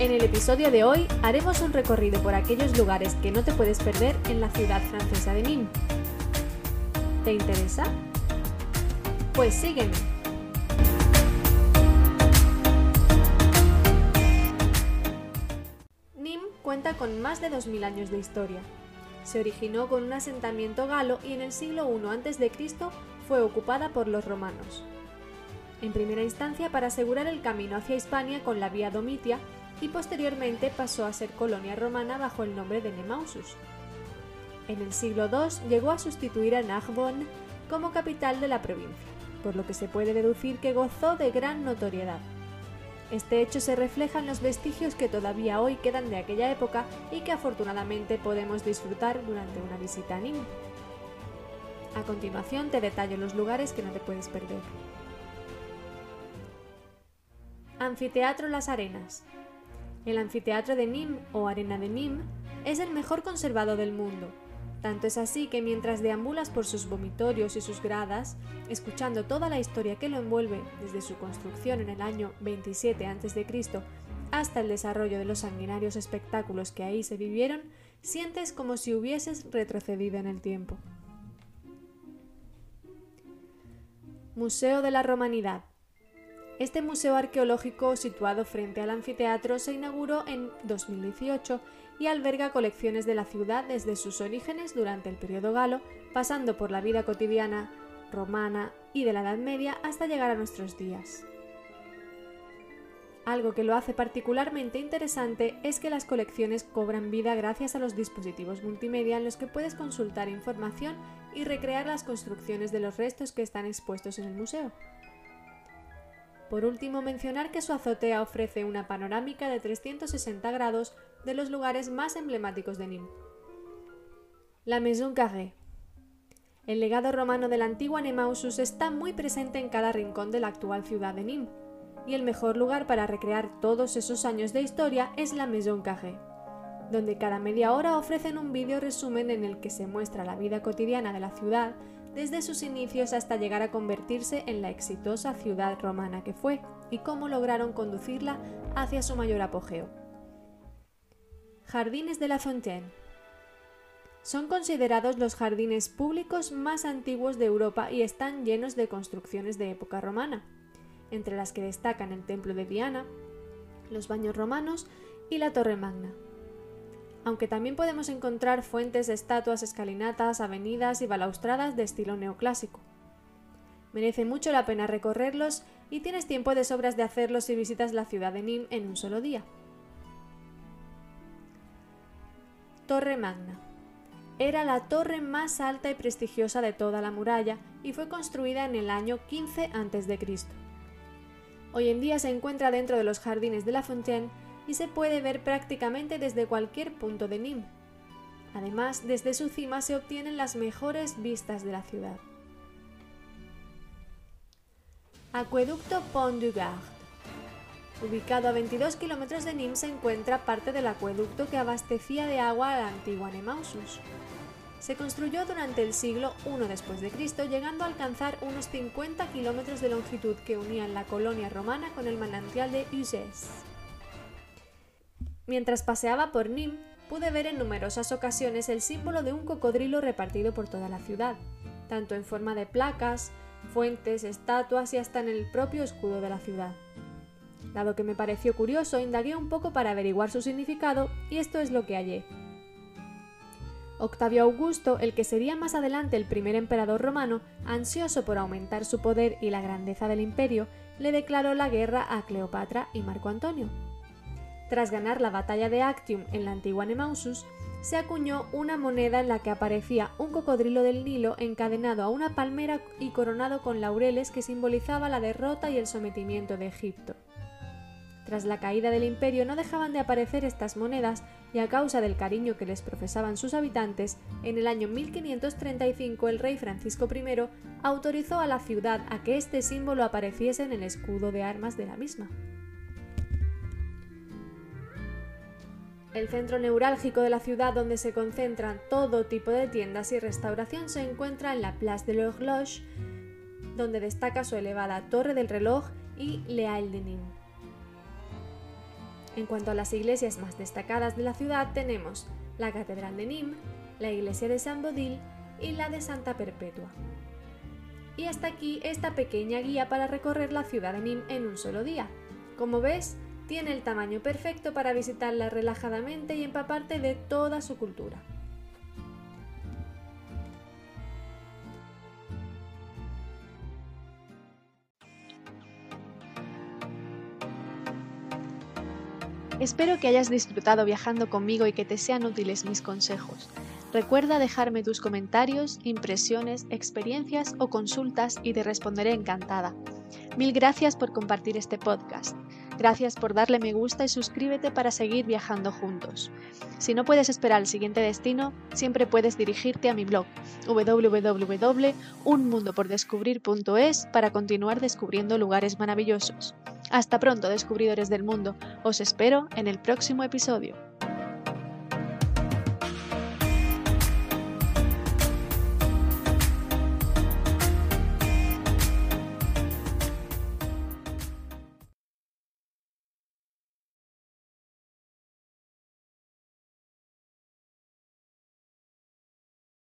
En el episodio de hoy haremos un recorrido por aquellos lugares que no te puedes perder en la ciudad francesa de Nîmes. ¿Te interesa? Pues sígueme. Nîmes cuenta con más de 2.000 años de historia. Se originó con un asentamiento galo y en el siglo I a.C. fue ocupada por los romanos. En primera instancia para asegurar el camino hacia Hispania con la vía Domitia y posteriormente pasó a ser colonia romana bajo el nombre de Nemausus. En el siglo II llegó a sustituir a Narbonne como capital de la provincia, por lo que se puede deducir que gozó de gran notoriedad. Este hecho se refleja en los vestigios que todavía hoy quedan de aquella época y que afortunadamente podemos disfrutar durante una visita a Nîmes. A continuación te detallo los lugares que no te puedes perder. Anfiteatro Las Arenas, el anfiteatro de Nîmes o Arena de Nîmes es el mejor conservado del mundo. Tanto es así que mientras deambulas por sus vomitorios y sus gradas, escuchando toda la historia que lo envuelve desde su construcción en el año 27 a.C. hasta el desarrollo de los sanguinarios espectáculos que ahí se vivieron, sientes como si hubieses retrocedido en el tiempo. Museo de la Romanidad este museo arqueológico situado frente al anfiteatro se inauguró en 2018 y alberga colecciones de la ciudad desde sus orígenes durante el periodo galo, pasando por la vida cotidiana romana y de la Edad Media hasta llegar a nuestros días. Algo que lo hace particularmente interesante es que las colecciones cobran vida gracias a los dispositivos multimedia en los que puedes consultar información y recrear las construcciones de los restos que están expuestos en el museo. Por último, mencionar que su azotea ofrece una panorámica de 360 grados de los lugares más emblemáticos de Nîmes. La Maison Carrée. El legado romano de la antigua Nemausus está muy presente en cada rincón de la actual ciudad de Nîmes, y el mejor lugar para recrear todos esos años de historia es la Maison Carrée, donde cada media hora ofrecen un vídeo resumen en el que se muestra la vida cotidiana de la ciudad desde sus inicios hasta llegar a convertirse en la exitosa ciudad romana que fue y cómo lograron conducirla hacia su mayor apogeo. Jardines de la Fontaine. Son considerados los jardines públicos más antiguos de Europa y están llenos de construcciones de época romana, entre las que destacan el Templo de Diana, los baños romanos y la Torre Magna aunque también podemos encontrar fuentes, estatuas, escalinatas, avenidas y balaustradas de estilo neoclásico. Merece mucho la pena recorrerlos y tienes tiempo de sobras de hacerlo si visitas la ciudad de Nîmes en un solo día. Torre Magna. Era la torre más alta y prestigiosa de toda la muralla y fue construida en el año 15 a.C. Hoy en día se encuentra dentro de los jardines de la Fontaine y se puede ver prácticamente desde cualquier punto de Nîmes. Además, desde su cima se obtienen las mejores vistas de la ciudad. Acueducto Pont du Gard. Ubicado a 22 kilómetros de Nîmes se encuentra parte del acueducto que abastecía de agua a la antigua Nemausus. Se construyó durante el siglo I después de Cristo, llegando a alcanzar unos 50 kilómetros de longitud que unían la colonia romana con el manantial de Uzès. Mientras paseaba por Nîmes, pude ver en numerosas ocasiones el símbolo de un cocodrilo repartido por toda la ciudad, tanto en forma de placas, fuentes, estatuas y hasta en el propio escudo de la ciudad. Dado que me pareció curioso, indagué un poco para averiguar su significado y esto es lo que hallé. Octavio Augusto, el que sería más adelante el primer emperador romano, ansioso por aumentar su poder y la grandeza del imperio, le declaró la guerra a Cleopatra y Marco Antonio. Tras ganar la batalla de Actium en la antigua Nemausus, se acuñó una moneda en la que aparecía un cocodrilo del Nilo encadenado a una palmera y coronado con laureles que simbolizaba la derrota y el sometimiento de Egipto. Tras la caída del imperio no dejaban de aparecer estas monedas y a causa del cariño que les profesaban sus habitantes, en el año 1535 el rey Francisco I autorizó a la ciudad a que este símbolo apareciese en el escudo de armas de la misma. El centro neurálgico de la ciudad donde se concentran todo tipo de tiendas y restauración se encuentra en la Place de l'Horloge, donde destaca su elevada Torre del Reloj y Le de Nîmes. En cuanto a las iglesias más destacadas de la ciudad tenemos la Catedral de Nîmes, la iglesia de Saint Bodil y la de Santa Perpetua. Y hasta aquí esta pequeña guía para recorrer la ciudad de Nîmes en un solo día. Como ves, tiene el tamaño perfecto para visitarla relajadamente y empaparte de toda su cultura. Espero que hayas disfrutado viajando conmigo y que te sean útiles mis consejos. Recuerda dejarme tus comentarios, impresiones, experiencias o consultas y te responderé encantada. Mil gracias por compartir este podcast. Gracias por darle me gusta y suscríbete para seguir viajando juntos. Si no puedes esperar al siguiente destino, siempre puedes dirigirte a mi blog www.unmundopordescubrir.es para continuar descubriendo lugares maravillosos. Hasta pronto, descubridores del mundo. Os espero en el próximo episodio.